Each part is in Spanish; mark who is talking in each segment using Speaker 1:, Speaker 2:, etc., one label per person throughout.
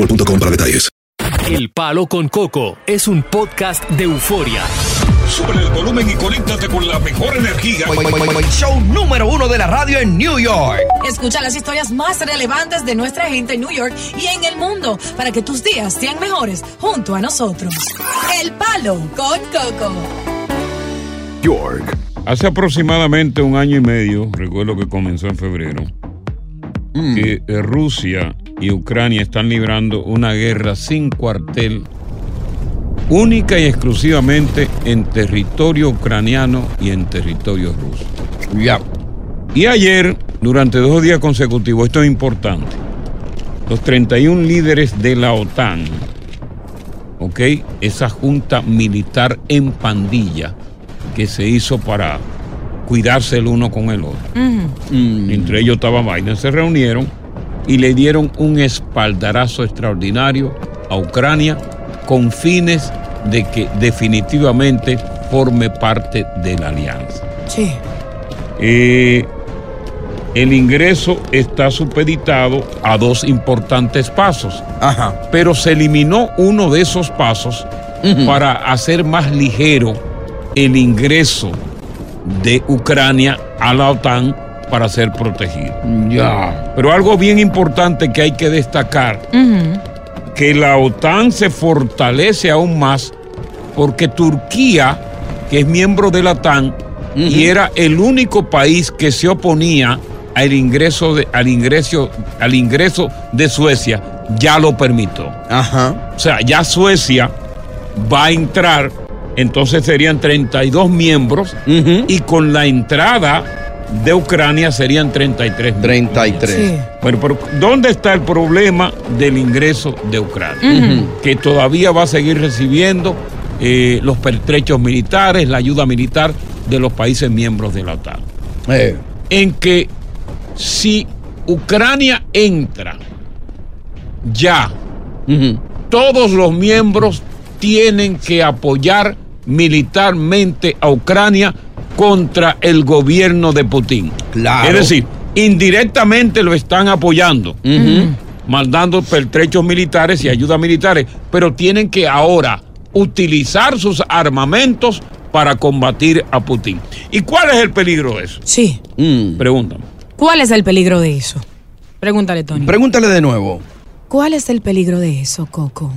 Speaker 1: boostmobile.com para detalles.
Speaker 2: El Palo con Coco es un podcast de euforia.
Speaker 3: Sube el volumen y conéctate con la mejor energía.
Speaker 4: Show número uno de la radio en New York.
Speaker 5: Escucha las historias más relevantes de nuestra gente en New York y en el mundo para que tus días sean mejores junto a nosotros. El Palo con Coco.
Speaker 6: York. Hace aproximadamente un año y medio, recuerdo que comenzó en febrero, que eh, Rusia y Ucrania están librando una guerra sin cuartel, única y exclusivamente en territorio ucraniano y en territorio ruso.
Speaker 4: Ya.
Speaker 6: Y ayer, durante dos días consecutivos, esto es importante, los 31 líderes de la OTAN, ¿ok? Esa junta militar en pandilla que se hizo para cuidarse el uno con el otro. Entre ellos estaba Biden, se reunieron y le dieron un espaldarazo extraordinario a Ucrania con fines de que definitivamente forme parte de la alianza.
Speaker 5: Sí.
Speaker 6: Eh, el ingreso está supeditado a dos importantes pasos. Pero se eliminó uno de esos pasos para hacer más ligero el ingreso de Ucrania a la OTAN para ser protegido.
Speaker 4: Ya.
Speaker 6: Pero algo bien importante que hay que destacar, que la OTAN se fortalece aún más porque Turquía, que es miembro de la OTAN, y era el único país que se oponía al ingreso de, al ingreso, al ingreso de Suecia, ya lo permitió.
Speaker 4: Ajá.
Speaker 6: O sea, ya Suecia va a entrar, entonces serían 32 miembros, y con la entrada de Ucrania serían 33 miembros.
Speaker 4: 33.
Speaker 6: Bueno, pero ¿dónde está el problema del ingreso de Ucrania? Que todavía va a seguir recibiendo eh, los pertrechos militares, la ayuda militar de los países miembros de la OTAN.
Speaker 4: Eh.
Speaker 6: En que si Ucrania entra ya, todos los miembros tienen que apoyar militarmente a Ucrania contra el gobierno de Putin.
Speaker 4: Claro.
Speaker 6: Es decir, indirectamente lo están apoyando, mandando pertrechos militares y ayudas militares, pero tienen que ahora utilizar sus armamentos para combatir a Putin. ¿Y cuál es el peligro de eso?
Speaker 5: Sí.
Speaker 6: Pregúntame.
Speaker 5: ¿Cuál es el peligro de eso? Pregúntale, Tony.
Speaker 4: Pregúntale de nuevo.
Speaker 5: ¿Cuál es el peligro de eso, Coco?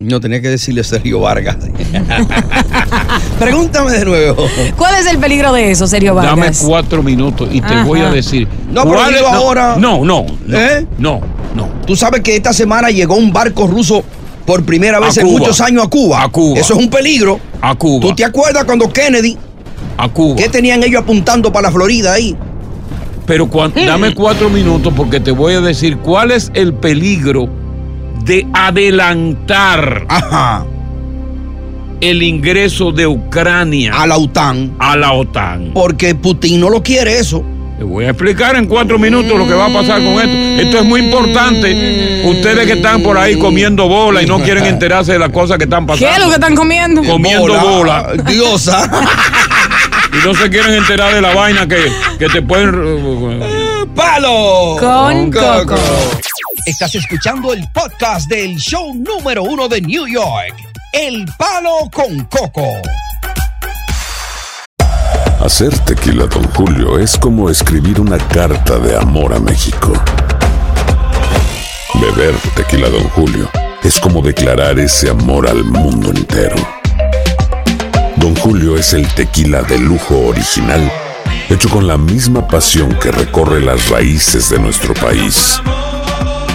Speaker 4: No tenía que decirle Sergio Vargas. Pregúntame de nuevo.
Speaker 5: ¿Cuál es el peligro de eso, Sergio
Speaker 6: Dame
Speaker 5: Vargas?
Speaker 6: cuatro minutos y te
Speaker 5: Ajá.
Speaker 6: voy a decir.
Speaker 4: No, pero
Speaker 6: no,
Speaker 4: ahora.
Speaker 6: No, no, no.
Speaker 4: ¿Eh?
Speaker 6: No, no.
Speaker 4: Tú sabes que esta semana llegó un barco ruso por primera vez
Speaker 6: A
Speaker 4: en
Speaker 6: Cuba.
Speaker 4: muchos años a Cuba.
Speaker 6: A Cuba.
Speaker 4: Eso es un peligro.
Speaker 6: A Cuba.
Speaker 4: ¿Tú te acuerdas cuando Kennedy?
Speaker 6: A Cuba.
Speaker 4: ¿Qué tenían ellos apuntando para la Florida ahí?
Speaker 6: Pero cuan- dame cuatro minutos porque te voy a decir cuál es el peligro de adelantar el ingreso de Ucrania
Speaker 4: a la OTAN.
Speaker 6: A la OTAN.
Speaker 4: Porque Putin no lo quiere eso.
Speaker 6: Te voy a explicar en cuatro minutos lo que va a pasar con esto. Esto es muy importante. Ustedes que están por ahí comiendo bola y no quieren enterarse de las cosas que están
Speaker 5: ¿Qué
Speaker 6: pasando.
Speaker 5: es lo que están comiendo?
Speaker 6: Comiendo bola.
Speaker 4: Diosa.
Speaker 6: Y no se quieren enterar de la vaina que, que te pueden.
Speaker 4: ¡Palo!
Speaker 5: Con Coco.
Speaker 4: Estás escuchando el podcast del show número uno de New York, El Palo con Coco.
Speaker 7: Hacer tequila, Don Julio, es como escribir una carta de amor a México. Beber tequila, Don Julio, es como declarar ese amor al mundo entero. Don Julio es el tequila de lujo original, hecho con la misma pasión que recorre las raíces de nuestro país.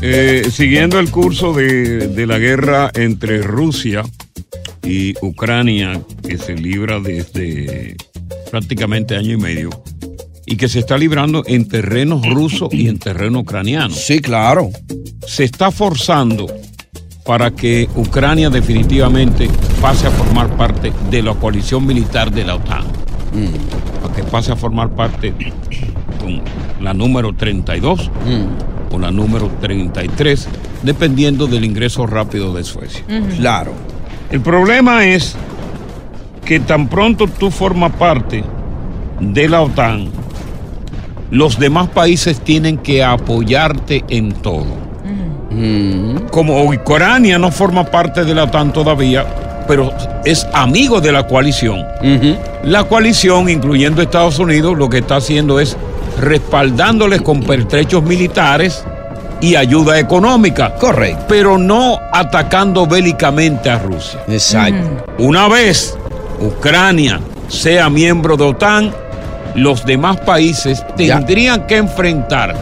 Speaker 6: Eh, siguiendo el curso de, de la guerra entre Rusia y Ucrania, que se libra desde prácticamente año y medio, y que se está librando en terreno ruso y en terreno ucraniano.
Speaker 4: Sí, claro.
Speaker 6: Se está forzando para que Ucrania definitivamente pase a formar parte de la coalición militar de la OTAN. Para que pase a formar parte con la número 32 o la número 33, dependiendo del ingreso rápido de Suecia.
Speaker 4: Claro.
Speaker 6: El problema es que tan pronto tú formas parte de la OTAN, los demás países tienen que apoyarte en todo. Como Ucrania no forma parte de la OTAN todavía, pero es amigo de la coalición. La coalición, incluyendo Estados Unidos, lo que está haciendo es respaldándoles con pertrechos militares y ayuda económica.
Speaker 4: Correcto.
Speaker 6: Pero no atacando bélicamente a Rusia.
Speaker 4: Exacto.
Speaker 6: Una vez Ucrania sea miembro de OTAN, los demás países tendrían que enfrentar,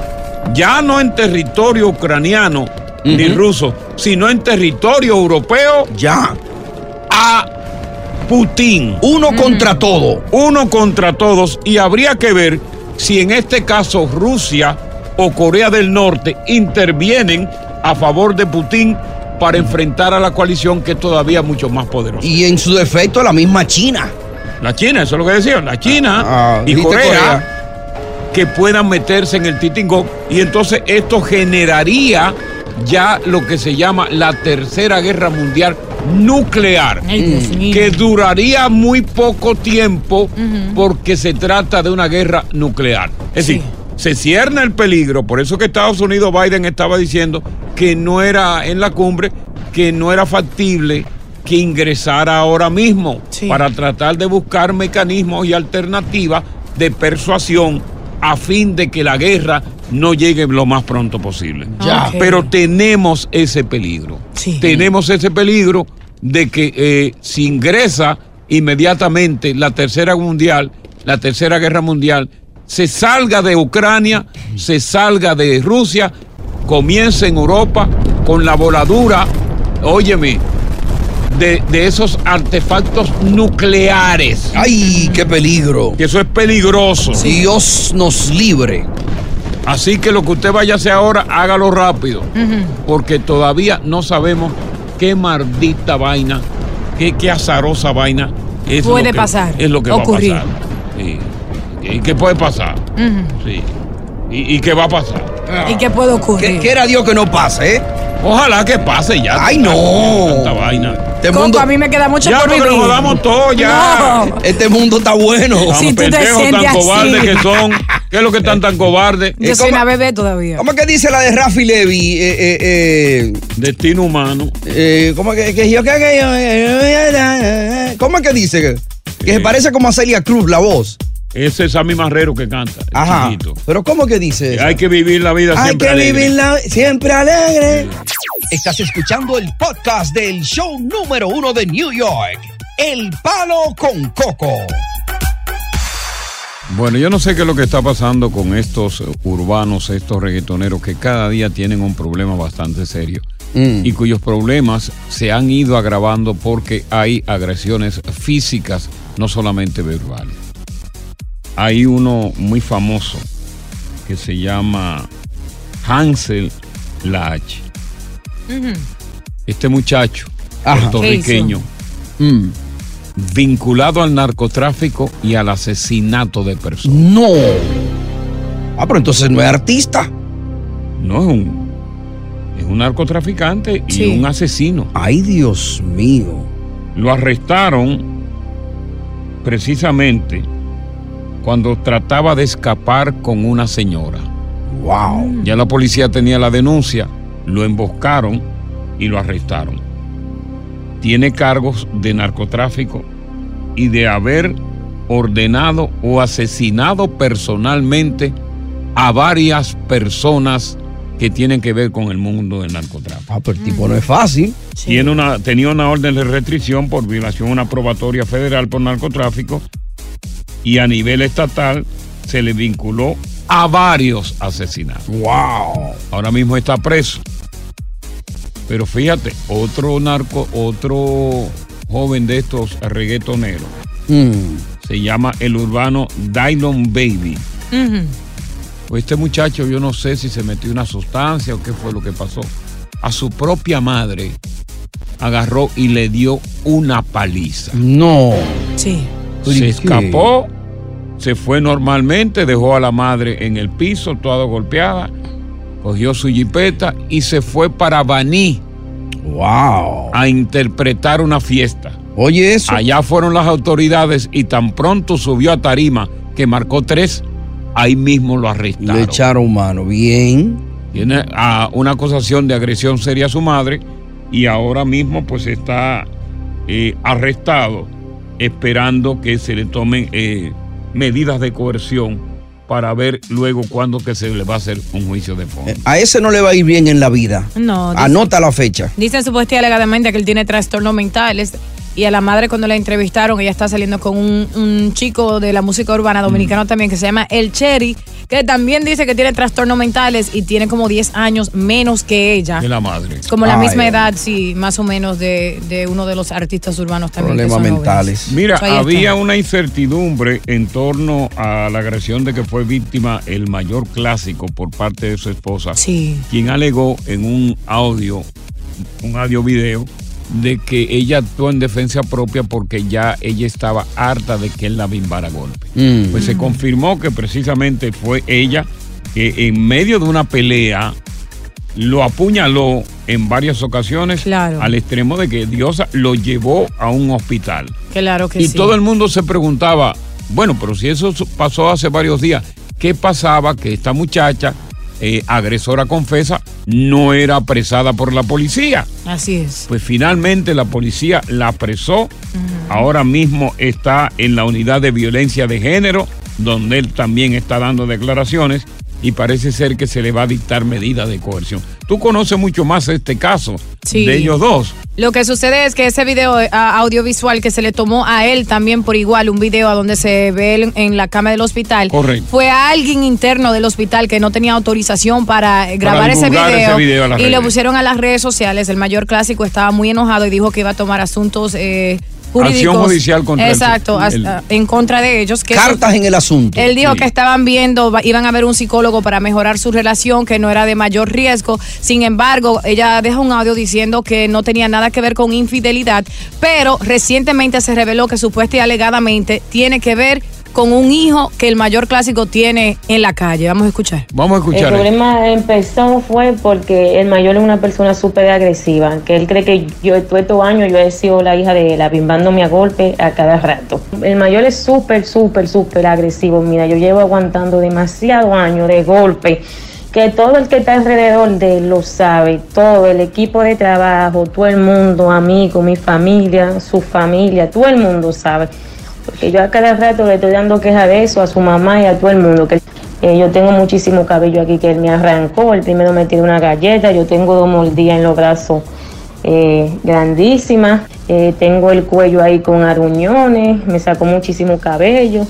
Speaker 6: ya no en territorio ucraniano ni ruso, sino en territorio europeo,
Speaker 4: ya
Speaker 6: a Putin.
Speaker 4: Uno contra todo.
Speaker 6: Uno contra todos. Y habría que ver si en este caso Rusia o Corea del Norte intervienen a favor de Putin para enfrentar a la coalición que es todavía mucho más poderosa.
Speaker 4: Y en su defecto la misma China.
Speaker 6: La China, eso es lo que decían, la China
Speaker 4: Ah,
Speaker 6: y
Speaker 4: ¿viste
Speaker 6: Corea,
Speaker 4: Corea?
Speaker 6: que puedan meterse en el Titingó y entonces esto generaría ya lo que se llama la tercera guerra mundial nuclear,
Speaker 5: Ay, mío.
Speaker 6: que duraría muy poco tiempo porque se trata de una guerra nuclear. Es decir, se cierne el peligro, por eso que Estados Unidos, Biden estaba diciendo que no era en la cumbre, que no era factible que ingresara ahora mismo para tratar de buscar mecanismos y alternativas de persuasión a fin de que la guerra no llegue lo más pronto posible.
Speaker 5: Ya.
Speaker 6: Pero tenemos ese peligro. Tenemos ese peligro de que eh, si ingresa inmediatamente la tercera mundial, la tercera guerra mundial, se salga de Ucrania, se salga de Rusia, comience en Europa con la voladura, óyeme, de, de esos artefactos nucleares.
Speaker 4: ¡Ay, qué peligro!
Speaker 6: Que eso es peligroso.
Speaker 4: Dios nos libre.
Speaker 6: Así que lo que usted vaya a hacer ahora, hágalo rápido. Porque todavía no sabemos qué maldita vaina, qué, qué azarosa vaina es
Speaker 5: Puede
Speaker 6: lo que,
Speaker 5: pasar,
Speaker 6: Es lo que
Speaker 5: ocurrir.
Speaker 6: va a pasar. Sí. ¿Y qué puede pasar?
Speaker 5: Ujú.
Speaker 6: Sí. ¿Y, y qué va a pasar?
Speaker 5: ¿Y qué puede ocurrir?
Speaker 4: Quiera Dios que no pase, ¿eh?
Speaker 6: Ojalá que pase ya.
Speaker 4: ¡Ay, no!
Speaker 6: Tanta vaina.
Speaker 4: Este
Speaker 5: Coco,
Speaker 4: mundo,
Speaker 5: a mí me queda mucho
Speaker 6: Ya,
Speaker 5: por
Speaker 6: porque
Speaker 5: vivir.
Speaker 6: nos jodamos todo ya.
Speaker 5: No.
Speaker 4: este mundo está bueno.
Speaker 6: Vamos,
Speaker 5: Si tú te
Speaker 6: pendejos tan
Speaker 5: sientes
Speaker 6: cobardes
Speaker 5: así.
Speaker 6: que son. ¿Qué es lo que están tan cobardes?
Speaker 5: Yo soy
Speaker 4: ¿cómo-
Speaker 5: una bebé todavía.
Speaker 4: ¿Cómo es que dice la de Rafi Levy? Eh, eh, eh,
Speaker 6: Destino humano.
Speaker 4: eh, ¿Cómo es que, que yo que, que yo- ¿Cómo es que dice? Que, que se parece como a Celia Cruz, la voz.
Speaker 6: Ese es Sammy Marrero que canta.
Speaker 4: Ajá.
Speaker 6: chiquito.
Speaker 4: Pero ¿cómo que dice eso?
Speaker 6: Hay que vivir la vida
Speaker 4: Hay
Speaker 6: siempre
Speaker 4: que
Speaker 6: alegre.
Speaker 4: vivirla siempre alegre. Estás escuchando el podcast del show número uno de New York, El Palo con Coco.
Speaker 6: Bueno, yo no sé qué es lo que está pasando con estos urbanos, estos reggaetoneros que cada día tienen un problema bastante serio
Speaker 4: Mm.
Speaker 6: y cuyos problemas se han ido agravando porque hay agresiones físicas, no solamente verbales. Hay uno muy famoso que se llama Hansel Lach. Este muchacho
Speaker 4: Ajá.
Speaker 6: puertorriqueño
Speaker 4: Mm.
Speaker 6: Vinculado al narcotráfico y al asesinato de personas.
Speaker 4: No. Ah, pero entonces no es artista.
Speaker 6: No es un es un narcotraficante y
Speaker 4: Sí.
Speaker 6: un asesino.
Speaker 4: Ay, Dios mío.
Speaker 6: Lo arrestaron precisamente cuando trataba de escapar con una señora.
Speaker 4: Wow.
Speaker 6: Ya la policía tenía la denuncia, lo emboscaron y lo arrestaron. Tiene cargos de narcotráfico y de haber ordenado o asesinado personalmente a varias personas que tienen que ver con el mundo del narcotráfico.
Speaker 4: Ah, pero el tipo no es fácil.
Speaker 6: Tiene una, tenía una orden de restricción por violación a una probatoria federal por narcotráfico y a nivel estatal se le vinculó a varios asesinatos.
Speaker 4: Wow.
Speaker 6: Ahora mismo está preso. Pero fíjate, otro narco, otro joven de estos reggaetoneros
Speaker 4: Mm.
Speaker 6: se llama el urbano Dylon Baby. Pues este muchacho, yo no sé si se metió una sustancia o qué fue lo que pasó. A su propia madre agarró y le dio una paliza.
Speaker 4: No.
Speaker 5: Sí.
Speaker 6: Se escapó, se fue normalmente, dejó a la madre en el piso, toda golpeada, cogió su jipeta y se fue para Baní.
Speaker 4: Wow.
Speaker 6: A interpretar una fiesta.
Speaker 4: Oye, eso.
Speaker 6: Allá fueron las autoridades y tan pronto subió a Tarima, que marcó tres, ahí mismo lo arrestaron.
Speaker 4: Le echaron mano. Bien.
Speaker 6: Tiene ah, una acusación de agresión seria a su madre y ahora mismo pues está eh, arrestado esperando que se le tomen eh, medidas de coerción para ver luego cuándo que se le va a hacer un juicio de fondo.
Speaker 4: A ese no le va a ir bien en la vida.
Speaker 5: No, dice-
Speaker 4: Anota la fecha.
Speaker 5: Dicen supuestamente alegadamente que él tiene trastornos mentales. Y a la madre cuando la entrevistaron, ella está saliendo con un, un chico de la música urbana dominicano también que se llama El Cherry, que también dice que tiene trastornos mentales y tiene como 10 años menos que ella.
Speaker 6: De la madre.
Speaker 5: Como la
Speaker 4: Ay,
Speaker 5: misma edad, sí, más o menos de, de uno de los artistas urbanos también.
Speaker 4: Problemas mentales.
Speaker 5: jóvenes.
Speaker 6: Mira,
Speaker 5: ahí
Speaker 6: había una incertidumbre en torno a la agresión de que fue víctima el mayor clásico por parte de su esposa,
Speaker 5: Sí.
Speaker 6: quien alegó en un audio, un audio video, de que ella actuó en defensa propia porque ya ella estaba harta de que él la bimbara a golpe.
Speaker 4: Mm.
Speaker 6: Pues se confirmó que precisamente fue ella que en medio de una pelea lo apuñaló en varias ocasiones
Speaker 5: Claro.
Speaker 6: al extremo de que Diosa lo llevó a un hospital.
Speaker 5: Claro que
Speaker 6: Y
Speaker 5: sí.
Speaker 6: todo el mundo se preguntaba, bueno, pero si eso pasó hace varios días, ¿qué pasaba que esta muchacha, eh, agresora confesa, no era apresada por la policía?
Speaker 5: Así es.
Speaker 6: Pues finalmente la policía la apresó. Ahora mismo está en la unidad de violencia de género, donde él también está dando declaraciones y parece ser que se le va a dictar medidas de coerción. Tú conoces mucho más este caso
Speaker 5: Sí.
Speaker 6: de ellos dos.
Speaker 5: Lo que sucede es que ese video eh, audiovisual que se le tomó a él también por igual, un video a donde se ve él en la cama del hospital,
Speaker 6: Correcto.
Speaker 5: fue a alguien interno del hospital que no tenía autorización para eh, grabar ese video,
Speaker 6: ese video
Speaker 5: y lo pusieron a las redes sociales. El mayor clásico estaba muy enojado y dijo que iba a tomar asuntos eh, jurídicos.
Speaker 6: Acción judicial contra el-
Speaker 5: Exacto,
Speaker 6: el-
Speaker 5: hasta- en contra de ellos. Que
Speaker 4: Cartas en el asunto.
Speaker 5: él dijo
Speaker 6: Sí.
Speaker 5: que estaban viendo, iban a ver un psicólogo para mejorar su relación, que no era de mayor riesgo. Sin embargo, ella deja un audio diciendo que no tenía nada que ver con infidelidad, pero recientemente se reveló que supuesta y alegadamente tiene que ver con un hijo que el mayor clásico tiene en la calle. Vamos a escuchar.
Speaker 6: Vamos a
Speaker 8: El
Speaker 6: escuchar. esto.
Speaker 8: problema empezó fue porque el mayor es una persona súper agresiva, que él cree que yo todos estos años yo he sido la hija de él, bimbándome a golpe a cada rato. El mayor es súper, súper, súper agresivo. Mira, yo llevo aguantando demasiado años de golpe, que todo el que está alrededor de él lo sabe, todo el equipo de trabajo, todo el mundo, amigos, mi familia, su familia, todo el mundo sabe. Porque yo a cada rato le estoy dando queja de eso a su mamá y a todo el mundo. Que eh, yo tengo muchísimo cabello aquí que él me arrancó. El primero me tiró una galleta. Yo tengo dos mordidas en los brazos eh, grandísimas. Eh, tengo el cuello ahí con aruñones. Me sacó muchísimo cabello.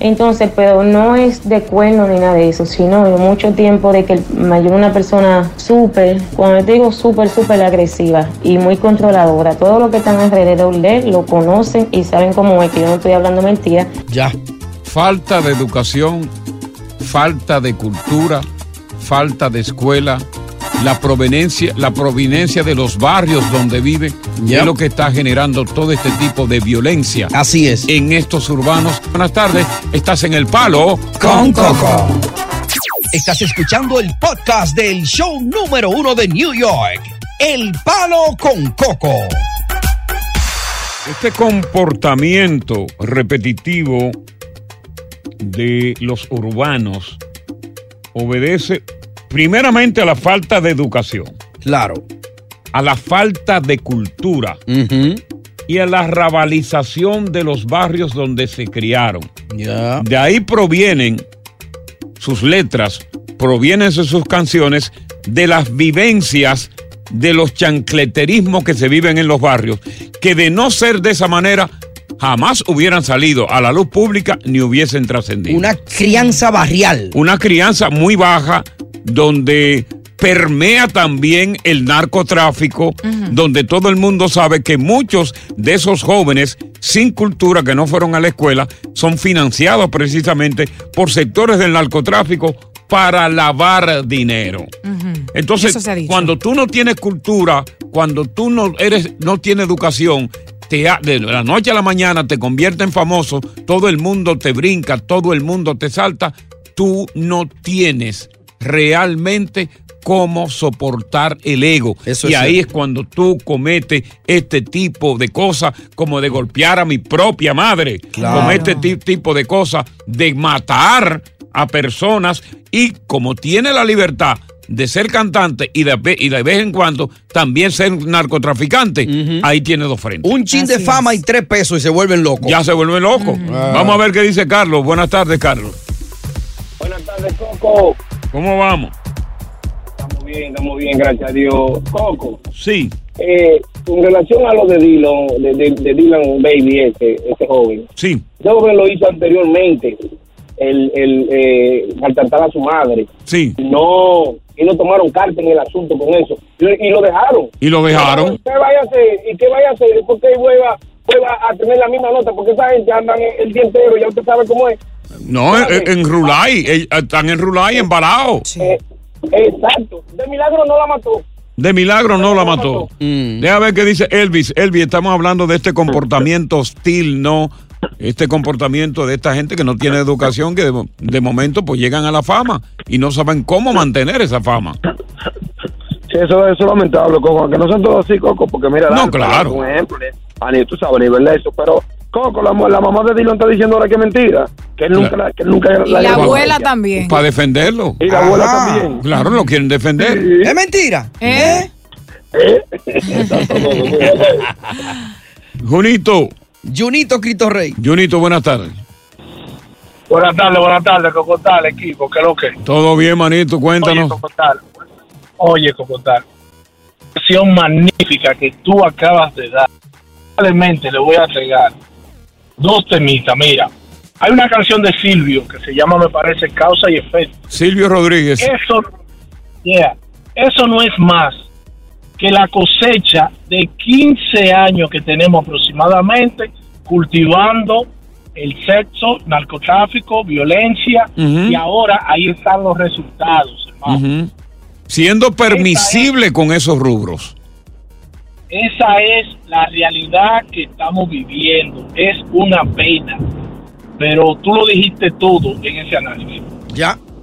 Speaker 8: Entonces, pero no es de cuerno ni nada de eso, sino mucho tiempo de que mayor una persona súper, cuando te digo súper, súper agresiva y muy controladora. Todo lo que están alrededor de él lo conocen y saben cómo es, que yo no estoy hablando mentira.
Speaker 6: Ya. Falta de educación, falta de cultura, falta de escuela, la proveniencia, la proveniencia de los barrios donde vive es lo que está generando todo este tipo de violencia.
Speaker 4: Así es.
Speaker 6: En estos urbanos. Buenas tardes, estás en el palo
Speaker 4: con Coco. Estás escuchando el podcast del show número uno de New York, El Palo con Coco.
Speaker 6: Este comportamiento repetitivo de los urbanos obedece primeramente a la falta de educación.
Speaker 4: Claro.
Speaker 6: A la falta de cultura. Y a la rabalización de los barrios donde se criaron. De ahí provienen sus letras, provienen sus canciones de las vivencias de los chancleterismos que se viven en los barrios, que de no ser de esa manera jamás hubieran salido a la luz pública ni hubiesen trascendido.
Speaker 4: Una crianza barrial.
Speaker 6: Una crianza muy baja donde permea también el narcotráfico, donde todo el mundo sabe que muchos de esos jóvenes sin cultura que no fueron a la escuela son financiados precisamente por sectores del narcotráfico para lavar dinero. Entonces, cuando tú no tienes cultura, cuando tú no eres, no tienes educación, te, de la noche a la mañana te convierte en famoso, todo el mundo te brinca, todo el mundo te salta, tú no tienes realmente cómo soportar el ego. y ahí es cuando tú cometes este tipo de cosas, como de golpear a mi propia madre, comete este tipo de cosas, de matar a personas y como tiene la libertad de ser cantante y de, y de vez en cuando también ser narcotraficante, ahí tiene dos frentes.
Speaker 4: Un chin de fama y tres pesos y se vuelven locos.
Speaker 6: Ya se vuelven locos. Vamos a ver qué dice Carlos. Buenas tardes, Carlos.
Speaker 9: Buenas tardes, Coco.
Speaker 6: ¿Cómo vamos?
Speaker 9: Estamos bien, estamos bien, gracias a Dios. Coco.
Speaker 6: Sí.
Speaker 9: Eh, con relación a lo de Dylan, de, de, Dylan Baby, ese, ese joven.
Speaker 6: Sí.
Speaker 9: Ese joven lo hizo anteriormente, el, el eh, maltratar a su madre.
Speaker 6: Sí.
Speaker 9: No, y no tomaron carta en el asunto con eso. Y, lo dejaron.
Speaker 6: Y lo dejaron.
Speaker 9: ¿Qué vaya a hacer? ¿Y qué vaya a hacer? ¿Por qué vuelva, vuelva a tener la misma nota? Porque esa gente anda el día entero, ya usted sabe cómo es.
Speaker 6: No, en, Rulay, están en Rulay embalados.
Speaker 9: Eh, exacto. De milagro no la mató.
Speaker 6: De milagro no la mató. Mm. Deja ver qué dice Elvis. Elvis, estamos hablando de este comportamiento hostil, ¿no? Este comportamiento de esta gente que no tiene educación, que de, momento pues llegan a la fama y no saben cómo mantener esa fama.
Speaker 9: Sí, eso, es lamentable, Coco, que no son todos así, Coco, porque mira,
Speaker 6: no, claro.
Speaker 9: un ejemplo, tú sabes, a nivel de eso, pero Coco, la, mamá de Dylan está diciendo ahora que es mentira. Que él nunca, la, que nunca
Speaker 5: y la, abuela también.
Speaker 6: Para defenderlo.
Speaker 9: Y la abuela también.
Speaker 6: Claro, lo quieren defender.
Speaker 4: Es mentira.
Speaker 5: ¿Eh?
Speaker 9: ¿Eh?
Speaker 6: Junito.
Speaker 4: Junito Cristo Rey.
Speaker 6: Junito, buenas tardes.
Speaker 9: Buenas tardes, buenas tardes, Coco tal, equipo, ¿qué lo que?
Speaker 6: Todo bien, manito, cuéntanos.
Speaker 9: Oye, tal. Oye, Cocotal. Acción magnífica que tú acabas de dar le voy a entregar dos temitas. Mira, hay una canción de Silvio que se llama, me parece, Causa y Efecto.
Speaker 6: Silvio Rodríguez.
Speaker 9: Eso, yeah, eso no es más que la cosecha de 15 años que tenemos aproximadamente cultivando el sexo, narcotráfico, violencia, y ahora ahí están los resultados,
Speaker 6: Siendo permisible con esos rubros.
Speaker 9: Esa es la realidad que estamos viviendo. Es una pena. Pero tú lo dijiste todo en ese análisis.
Speaker 4: Ya.